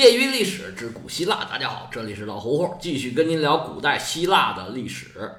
业余历史之古希腊，大家好，这里是老胡胡，继续跟您聊古代希腊的历史。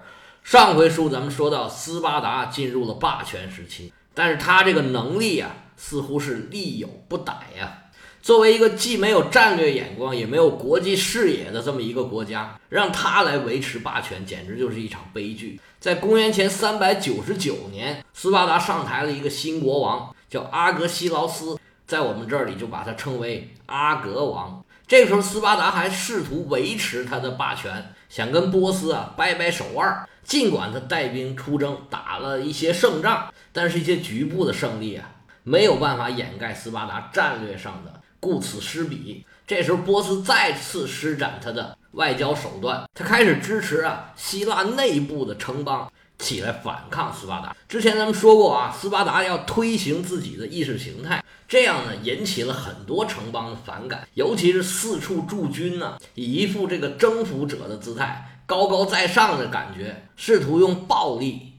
上回书咱们说到斯巴达进入了霸权时期，但是他这个能力啊，似乎是力有不逮呀。作为一个既没有战略眼光，也没有国际视野的这么一个国家，让他来维持霸权，简直就是一场悲剧。在公元前三百九十九年，斯巴达上台了一个新国王，叫阿格西劳斯，在我们这里就把他称为阿格王。这时候，斯巴达还试图维持他的霸权，想跟波斯啊掰掰手腕。尽管他带兵出征，打了一些胜仗，但是一些局部的胜利啊，没有办法掩盖斯巴达战略上的。顾此失彼。这时候，波斯再次施展他的外交手段，他开始支持啊希腊内部的城邦起来反抗斯巴达。之前咱们说过啊，斯巴达要推行自己的意识形态，这样呢引起了很多城邦的反感，尤其是四处驻军呢，以一副这个征服者的姿态，高高在上的感觉，试图用暴力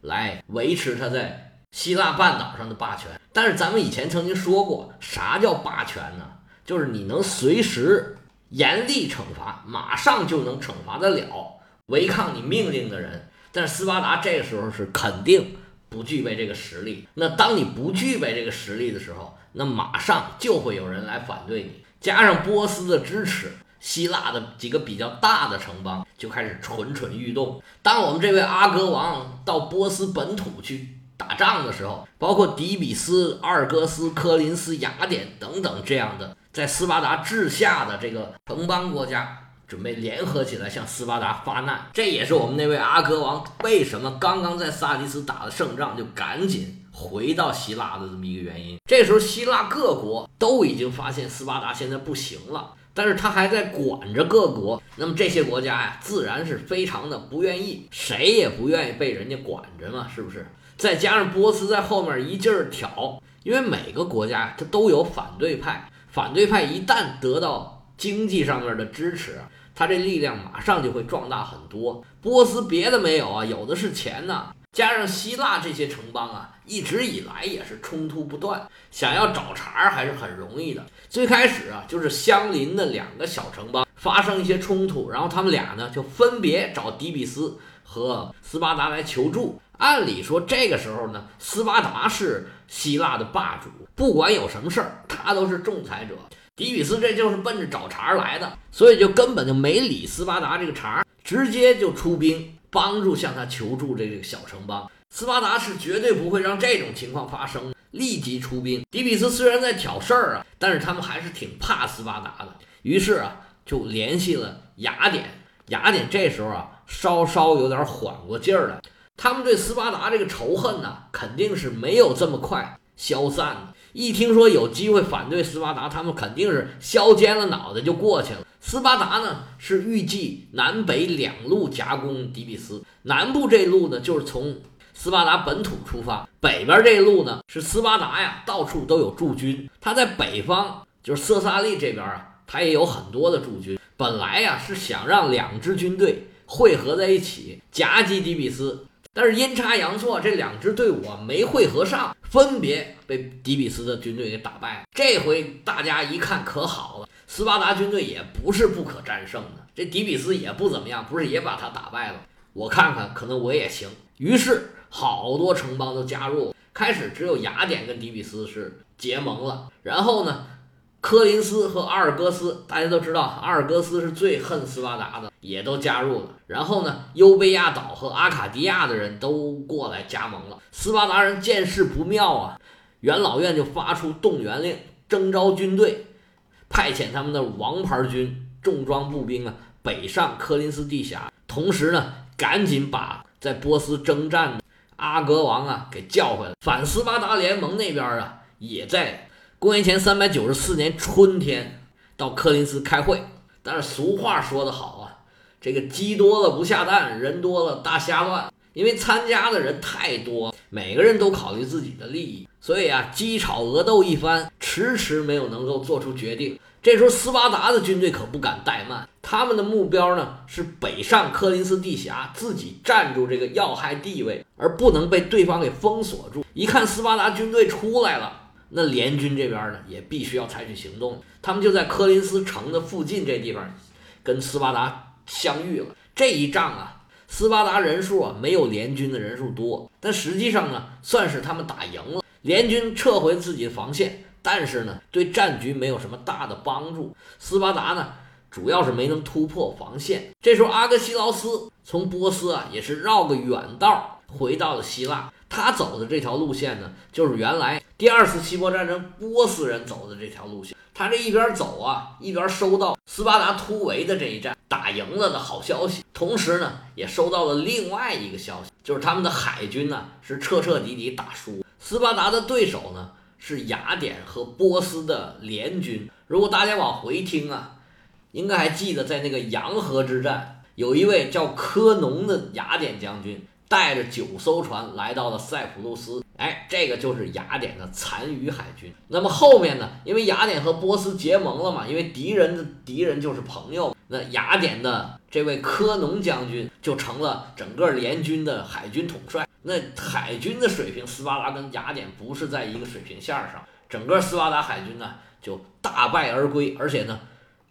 来维持他在希腊半岛上的霸权。但是咱们以前曾经说过，啥叫霸权呢？就是你能随时严厉惩罚，马上就能惩罚得了违抗你命令的人。但是斯巴达这个时候是肯定不具备这个实力。那当你不具备这个实力的时候，那马上就会有人来反对你。加上波斯的支持，希腊的几个比较大的城邦就开始蠢蠢欲动。当我们这位阿哥王到波斯本土去。打仗的时候，包括底比斯、阿尔戈斯、科林斯、雅典等等这样的在斯巴达治下的这个城邦国家，准备联合起来向斯巴达发难。这也是我们那位阿哥王为什么刚刚在萨迪斯打了胜仗，就赶紧回到希腊的这么一个原因。这时候，希腊各国都已经发现斯巴达现在不行了，但是他还在管着各国。那么这些国家呀，自然是非常的不愿意，谁也不愿意被人家管着嘛，是不是？再加上波斯在后面一劲儿挑，因为每个国家它都有反对派，反对派一旦得到经济上面的支持，他这力量马上就会壮大很多。波斯别的没有啊，有的是钱呢。加上希腊这些城邦啊，一直以来也是冲突不断，想要找茬还是很容易的。最开始啊，就是相邻的两个小城邦发生一些冲突，然后他们俩呢就分别找底比斯和斯巴达来求助。按理说，这个时候呢，斯巴达是希腊的霸主，不管有什么事儿，他都是仲裁者。迪比斯这就是奔着找茬来的，所以就根本就没理斯巴达这个茬，直接就出兵帮助向他求助这个小城邦。斯巴达是绝对不会让这种情况发生，立即出兵。迪比斯虽然在挑事儿啊，但是他们还是挺怕斯巴达的，于是啊，就联系了雅典。雅典这时候啊，稍稍有点缓过劲儿来。他们对斯巴达这个仇恨呢，肯定是没有这么快消散的。一听说有机会反对斯巴达，他们肯定是削尖了脑袋就过去了。斯巴达呢是预计南北两路夹攻底比斯，南部这路呢就是从斯巴达本土出发，北边这路呢是斯巴达呀到处都有驻军，他在北方就是色萨利这边啊，他也有很多的驻军。本来呀是想让两支军队汇合在一起夹击底比斯。但是阴差阳错，这两支队伍啊没汇合上，分别被底比斯的军队给打败了。这回大家一看可好了，斯巴达军队也不是不可战胜的，这底比斯也不怎么样，不是也把他打败了？我看看，可能我也行。于是好多城邦都加入，开始只有雅典跟底比斯是结盟了。然后呢？科林斯和阿尔戈斯，大家都知道，阿尔戈斯是最恨斯巴达的，也都加入了。然后呢，优贝亚岛和阿卡迪亚的人都过来加盟了。斯巴达人见势不妙啊，元老院就发出动员令，征召军队，派遣他们的王牌军重装步兵啊，北上科林斯地峡。同时呢，赶紧把在波斯征战的阿格王啊给叫回来。反斯巴达联盟那边啊，也在。公元前三百九十四年春天，到柯林斯开会。但是俗话说得好啊，这个鸡多了不下蛋，人多了大瞎乱。因为参加的人太多，每个人都考虑自己的利益，所以啊，鸡吵鹅斗一番，迟迟没有能够做出决定。这时候，斯巴达的军队可不敢怠慢，他们的目标呢是北上柯林斯地峡，自己占住这个要害地位，而不能被对方给封锁住。一看斯巴达军队出来了。那联军这边呢也必须要采取行动。他们就在科林斯城的附近这地方跟斯巴达相遇了。这一仗啊，斯巴达人数啊没有联军的人数多，但实际上呢算是他们打赢了。联军撤回自己的防线，但是呢对战局没有什么大的帮助。斯巴达呢主要是没能突破防线。这时候阿格西劳斯从波斯啊也是绕个远道回到了希腊。他走的这条路线呢，就是原来第二次希波战争波斯人走的这条路线。他这一边走啊，一边收到斯巴达突围的这一战打赢了的好消息，同时呢，也收到了另外一个消息，就是他们的海军呢是彻彻底底打输。斯巴达的对手呢是雅典和波斯的联军。如果大家往回听啊，应该还记得在那个洋河之战，有一位叫科农的雅典将军。带着九艘船来到了塞浦路斯，哎，这个就是雅典的残余海军。那么后面呢？因为雅典和波斯结盟了嘛，因为敌人的敌人就是朋友，那雅典的这位科农将军就成了整个联军的海军统帅。那海军的水平，斯巴达跟雅典不是在一个水平线上，整个斯巴达海军呢就大败而归，而且呢，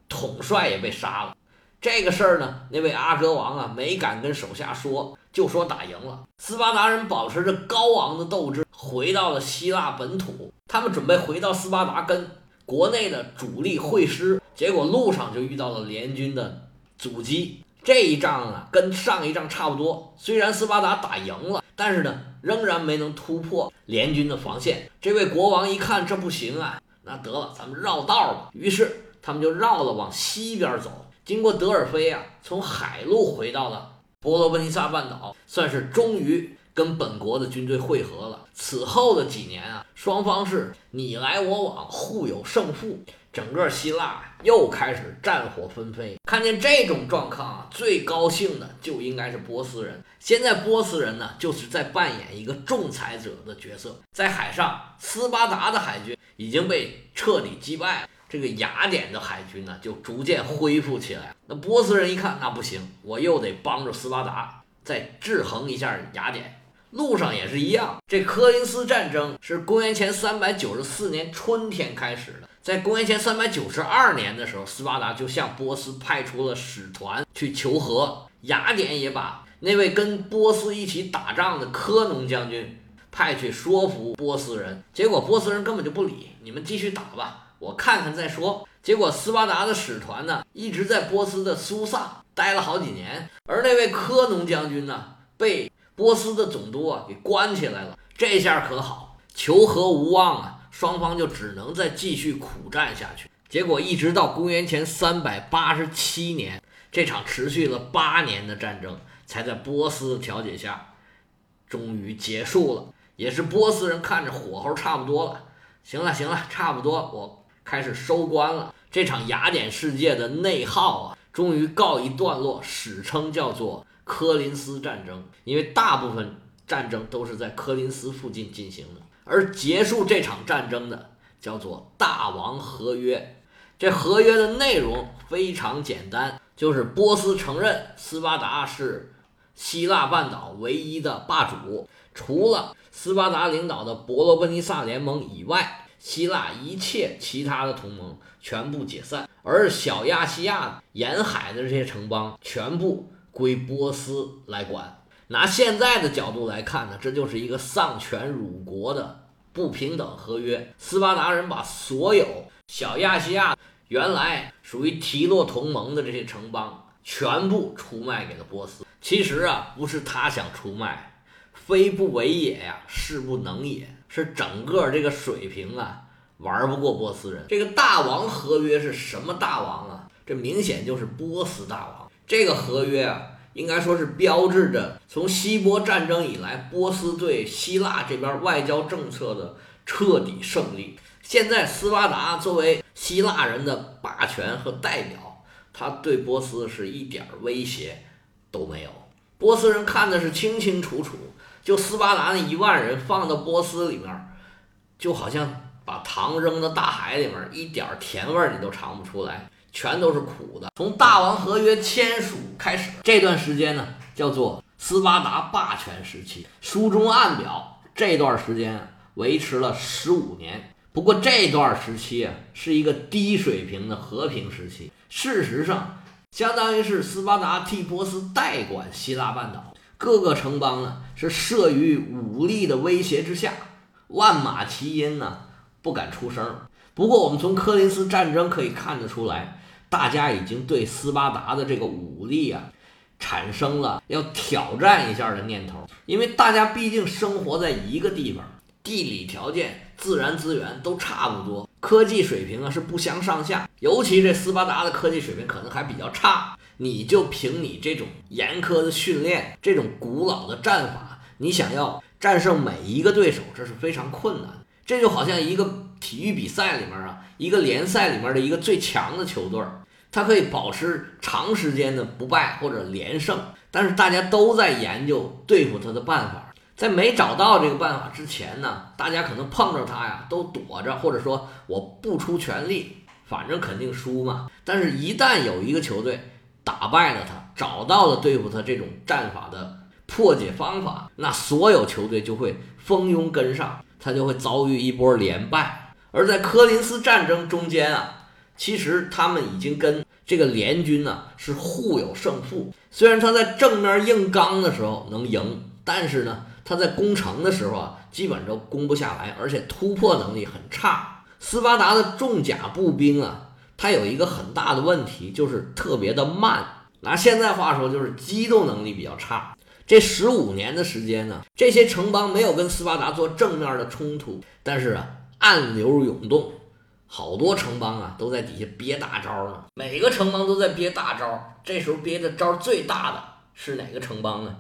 统帅也被杀了。这个事儿呢，那位阿哥王啊没敢跟手下说。就说打赢了，斯巴达人保持着高昂的斗志，回到了希腊本土。他们准备回到斯巴达跟国内的主力会师，结果路上就遇到了联军的阻击。这一仗啊，跟上一仗差不多。虽然斯巴达打赢了，但是呢，仍然没能突破联军的防线。这位国王一看这不行啊，那得了，咱们绕道吧。于是他们就绕了往西边走，经过德尔菲啊，从海路回到了。波罗奔尼撒半岛算是终于跟本国的军队会合了。此后的几年啊，双方是你来我往，互有胜负，整个希腊又开始战火纷飞。看见这种状况啊，最高兴的就应该是波斯人。现在波斯人呢，就是在扮演一个仲裁者的角色。在海上，斯巴达的海军已经被彻底击败了。这个雅典的海军呢，就逐渐恢复起来。那波斯人一看，那不行，我又得帮助斯巴达再制衡一下雅典。路上也是一样，这科林斯战争是公元前三百九十四年春天开始的。在公元前三百九十二年的时候，斯巴达就向波斯派出了使团去求和。雅典也把那位跟波斯一起打仗的科农将军派去说服波斯人，结果波斯人根本就不理，你们继续打吧。我看看再说。结果斯巴达的使团呢，一直在波斯的苏萨待了好几年，而那位科农将军呢，被波斯的总督啊给关起来了。这下可好，求和无望啊，双方就只能再继续苦战下去。结果一直到公元前三百八十七年，这场持续了八年的战争，才在波斯的调解下，终于结束了。也是波斯人看着火候差不多了，行了行了，差不多我。开始收官了，这场雅典世界的内耗啊，终于告一段落，史称叫做科林斯战争。因为大部分战争都是在科林斯附近进行的，而结束这场战争的叫做大王合约。这合约的内容非常简单，就是波斯承认斯巴达是希腊半岛唯一的霸主，除了斯巴达领导的伯罗奔尼撒联盟以外。希腊一切其他的同盟全部解散，而小亚细亚沿海的这些城邦全部归波斯来管。拿现在的角度来看呢，这就是一个丧权辱国的不平等合约。斯巴达人把所有小亚细亚原来属于提洛同盟的这些城邦全部出卖给了波斯。其实啊，不是他想出卖，非不为也呀，是不能也。是整个这个水平啊，玩不过波斯人。这个大王合约是什么大王啊？这明显就是波斯大王。这个合约啊，应该说是标志着从希波战争以来，波斯对希腊这边外交政策的彻底胜利。现在斯巴达作为希腊人的霸权和代表，他对波斯是一点威胁都没有。波斯人看的是清清楚楚。就斯巴达那一万人放到波斯里面，就好像把糖扔到大海里面，一点甜味你都尝不出来，全都是苦的。从大王合约签署开始，这段时间呢叫做斯巴达霸权时期。书中暗表，这段时间维持了十五年。不过这段时期啊，是一个低水平的和平时期。事实上，相当于是斯巴达替波斯代管希腊半岛，各个城邦呢是慑于武力的威胁之下，万马齐喑呢，不敢出声。不过，我们从科林斯战争可以看得出来，大家已经对斯巴达的这个武力啊，产生了要挑战一下的念头，因为大家毕竟生活在一个地方，地理条件、自然资源都差不多。科技水平啊是不相上下，尤其这斯巴达的科技水平可能还比较差。你就凭你这种严苛的训练，这种古老的战法，你想要战胜每一个对手，这是非常困难。这就好像一个体育比赛里面啊，一个联赛里面的一个最强的球队，它可以保持长时间的不败或者连胜，但是大家都在研究对付他的办法。在没找到这个办法之前呢，大家可能碰着他呀都躲着，或者说我不出全力，反正肯定输嘛。但是，一旦有一个球队打败了他，找到了对付他这种战法的破解方法，那所有球队就会蜂拥跟上，他就会遭遇一波连败。而在科林斯战争中间啊，其实他们已经跟这个联军呢是互有胜负。虽然他在正面硬刚的时候能赢，但是呢。他在攻城的时候啊，基本都攻不下来，而且突破能力很差。斯巴达的重甲步兵啊，它有一个很大的问题，就是特别的慢。拿现在话说，就是机动能力比较差。这十五年的时间呢，这些城邦没有跟斯巴达做正面的冲突，但是啊，暗流涌动，好多城邦啊都在底下憋大招呢。每个城邦都在憋大招，这时候憋的招最大的是哪个城邦呢？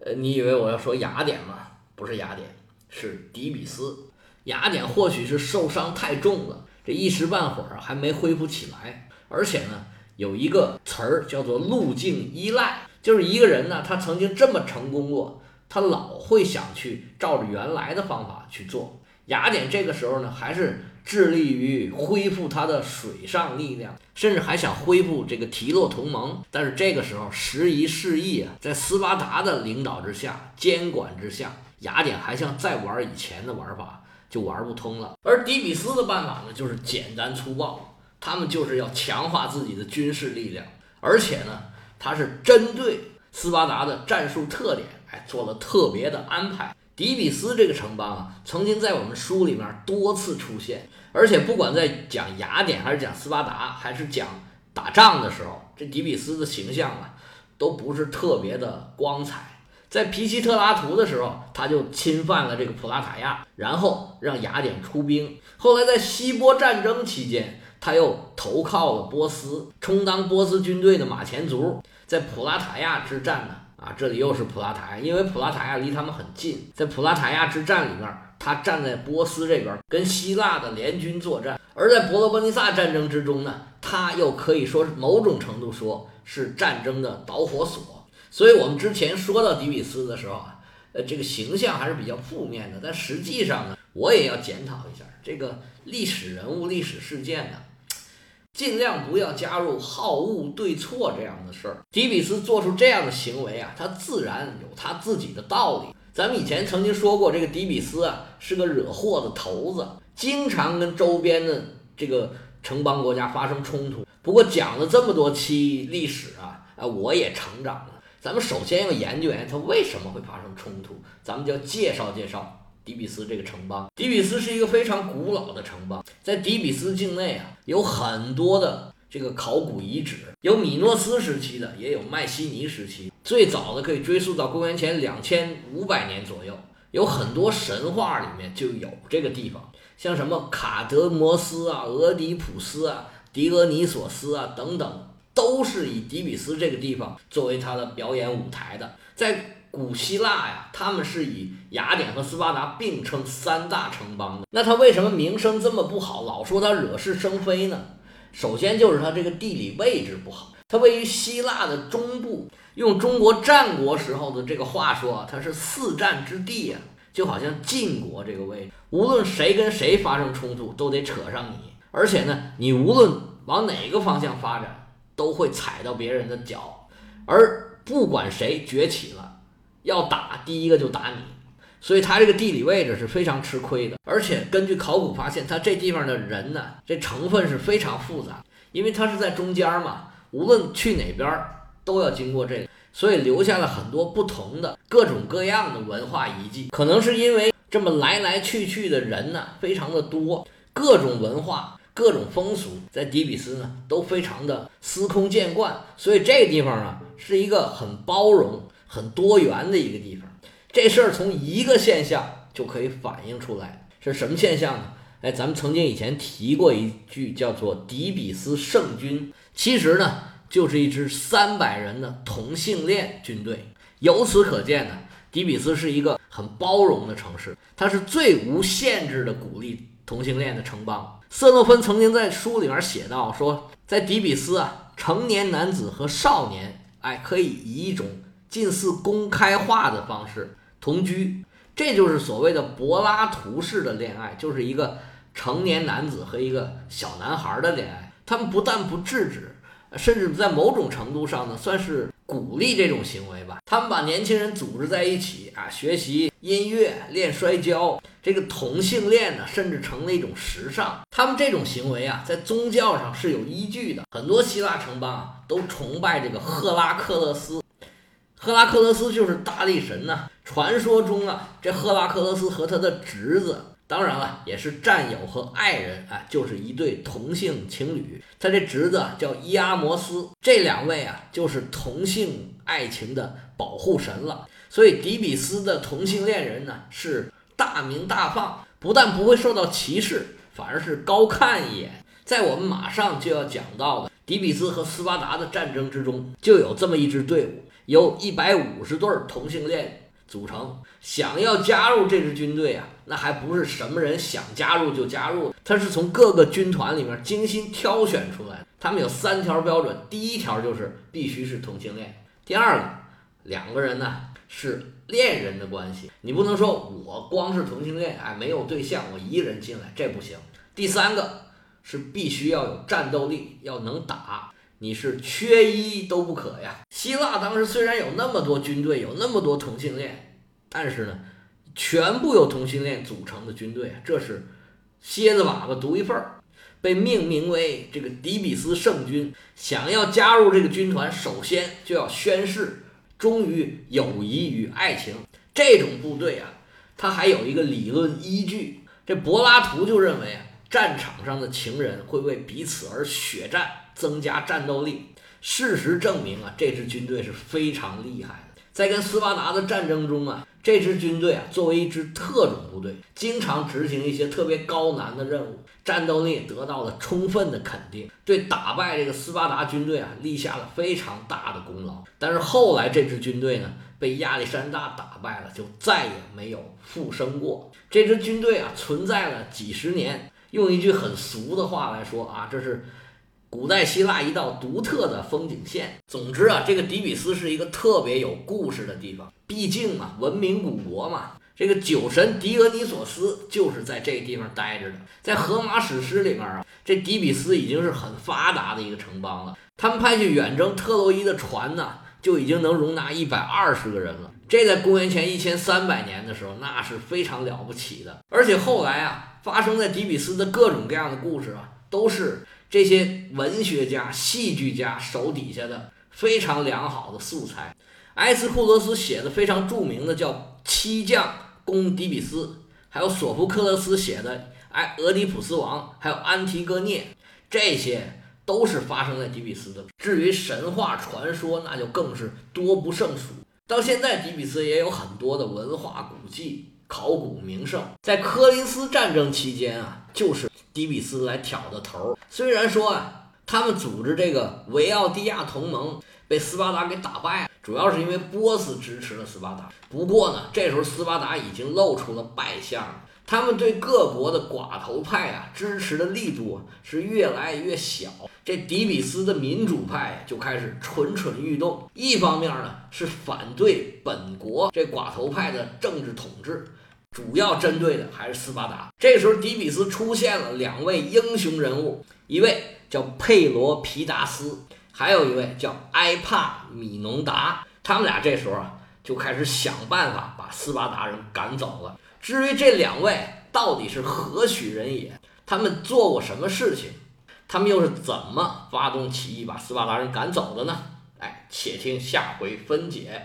呃，你以为我要说雅典吗？不是雅典，是底比斯。雅典或许是受伤太重了，这一时半会儿还没恢复起来。而且呢，有一个词儿叫做路径依赖，就是一个人呢，他曾经这么成功过，他老会想去照着原来的方法去做。雅典这个时候呢，还是。致力于恢复他的水上力量，甚至还想恢复这个提洛同盟。但是这个时候时移世易啊，在斯巴达的领导之下、监管之下，雅典还像在玩以前的玩法就玩不通了。而底比斯的办法呢，就是简单粗暴，他们就是要强化自己的军事力量，而且呢，他是针对斯巴达的战术特点，哎，做了特别的安排。底比斯这个城邦啊，曾经在我们书里面多次出现，而且不管在讲雅典，还是讲斯巴达，还是讲打仗的时候，这底比斯的形象啊，都不是特别的光彩。在皮西特拉图的时候，他就侵犯了这个普拉塔亚，然后让雅典出兵。后来在希波战争期间，他又投靠了波斯，充当波斯军队的马前卒。在普拉塔亚之战呢？啊，这里又是普拉塔亚，因为普拉塔亚离他们很近，在普拉塔亚之战里面，他站在波斯这边跟希腊的联军作战；而在伯罗奔尼撒战争之中呢，他又可以说是某种程度说是战争的导火索。所以，我们之前说到底比斯的时候啊，呃，这个形象还是比较负面的。但实际上呢，我也要检讨一下这个历史人物、历史事件呢。尽量不要加入好恶对错这样的事儿。迪比斯做出这样的行为啊，他自然有他自己的道理。咱们以前曾经说过，这个迪比斯啊是个惹祸的头子，经常跟周边的这个城邦国家发生冲突。不过讲了这么多期历史啊，啊，我也成长了。咱们首先要研究研究它为什么会发生冲突，咱们就要介绍介绍。底比斯这个城邦，底比斯是一个非常古老的城邦，在底比斯境内啊，有很多的这个考古遗址，有米诺斯时期的，也有迈锡尼时期，最早的可以追溯到公元前两千五百年左右，有很多神话里面就有这个地方，像什么卡德摩斯啊、俄狄浦斯啊、狄俄尼索斯啊等等，都是以底比斯这个地方作为他的表演舞台的，在。古希腊呀，他们是以雅典和斯巴达并称三大城邦的。那他为什么名声这么不好，老说他惹是生非呢？首先就是他这个地理位置不好，它位于希腊的中部。用中国战国时候的这个话说，它是四战之地呀，就好像晋国这个位置，无论谁跟谁发生冲突，都得扯上你。而且呢，你无论往哪个方向发展，都会踩到别人的脚。而不管谁崛起了。要打第一个就打你，所以他这个地理位置是非常吃亏的。而且根据考古发现，他这地方的人呢，这成分是非常复杂，因为他是在中间嘛，无论去哪边都要经过这个，所以留下了很多不同的各种各样的文化遗迹。可能是因为这么来来去去的人呢，非常的多，各种文化。各种风俗在底比斯呢都非常的司空见惯，所以这个地方啊是一个很包容、很多元的一个地方。这事儿从一个现象就可以反映出来，是什么现象呢？哎，咱们曾经以前提过一句叫做底比斯圣军，其实呢就是一支三百人的同性恋军队。由此可见呢，底比斯是一个很包容的城市，它是最无限制的鼓励同性恋的城邦。瑟诺芬曾经在书里面写到说，在底比斯啊，成年男子和少年，哎，可以以一种近似公开化的方式同居，这就是所谓的柏拉图式的恋爱，就是一个成年男子和一个小男孩的恋爱。他们不但不制止，甚至在某种程度上呢，算是鼓励这种行为吧。他们把年轻人组织在一起啊，学习音乐、练摔跤。这个同性恋呢，甚至成了一种时尚。他们这种行为啊，在宗教上是有依据的。很多希腊城邦啊，都崇拜这个赫拉克勒斯。赫拉克勒斯就是大力神呐。传说中啊，这赫拉克勒斯和他的侄子，当然了，也是战友和爱人啊，就是一对同性情侣。他这侄子叫伊阿摩斯，这两位啊，就是同性爱情的保护神了。所以，迪比斯的同性恋人呢，是。大名大放，不但不会受到歧视，反而是高看一眼。在我们马上就要讲到的迪比斯和斯巴达的战争之中，就有这么一支队伍，由一百五十对同性恋组成。想要加入这支军队啊，那还不是什么人想加入就加入，他是从各个军团里面精心挑选出来的。他们有三条标准：第一条就是必须是同性恋；第二个，两个人呢是。恋人的关系，你不能说我光是同性恋，哎，没有对象，我一个人进来，这不行。第三个是必须要有战斗力，要能打，你是缺一都不可呀。希腊当时虽然有那么多军队，有那么多同性恋，但是呢，全部由同性恋组成的军队，这是蝎子粑粑独一份儿，被命名为这个迪比斯圣军。想要加入这个军团，首先就要宣誓。忠于友谊与爱情，这种部队啊，它还有一个理论依据。这柏拉图就认为啊，战场上的情人会为彼此而血战，增加战斗力。事实证明啊，这支军队是非常厉害。在跟斯巴达的战争中啊，这支军队啊，作为一支特种部队，经常执行一些特别高难的任务。战斗力得到了充分的肯定，对打败这个斯巴达军队啊立下了非常大的功劳。但是后来这支军队呢被亚历山大打败了，就再也没有复生过。这支军队啊存在了几十年。用一句很俗的话来说啊，这是古代希腊一道独特的风景线。总之啊，这个底比斯是一个特别有故事的地方，毕竟嘛，文明古国嘛。这个酒神狄俄尼索斯就是在这地方待着的。在荷马史诗里面啊，这底比斯已经是很发达的一个城邦了。他们派去远征特洛伊的船呢，就已经能容纳一百二十个人了。这在公元前一千三百年的时候，那是非常了不起的。而且后来啊，发生在底比斯的各种各样的故事啊，都是这些文学家、戏剧家手底下的非常良好的素材。埃斯库罗斯写的非常著名的叫《七将》。攻底比斯，还有索福克勒斯写的《哎俄狄浦斯王》，还有《安提戈涅》，这些都是发生在底比斯的。至于神话传说，那就更是多不胜数。到现在，底比斯也有很多的文化古迹、考古名胜。在科林斯战争期间啊，就是底比斯来挑的头。虽然说啊，他们组织这个维奥蒂亚同盟。被斯巴达给打败了，主要是因为波斯支持了斯巴达。不过呢，这时候斯巴达已经露出了败相，他们对各国的寡头派啊支持的力度是越来越小。这底比斯的民主派就开始蠢蠢欲动，一方面呢是反对本国这寡头派的政治统治，主要针对的还是斯巴达。这时候底比斯出现了两位英雄人物，一位叫佩罗皮达斯。还有一位叫埃帕米农达，他们俩这时候啊就开始想办法把斯巴达人赶走了。至于这两位到底是何许人也，他们做过什么事情，他们又是怎么发动起义把斯巴达人赶走的呢？哎，且听下回分解。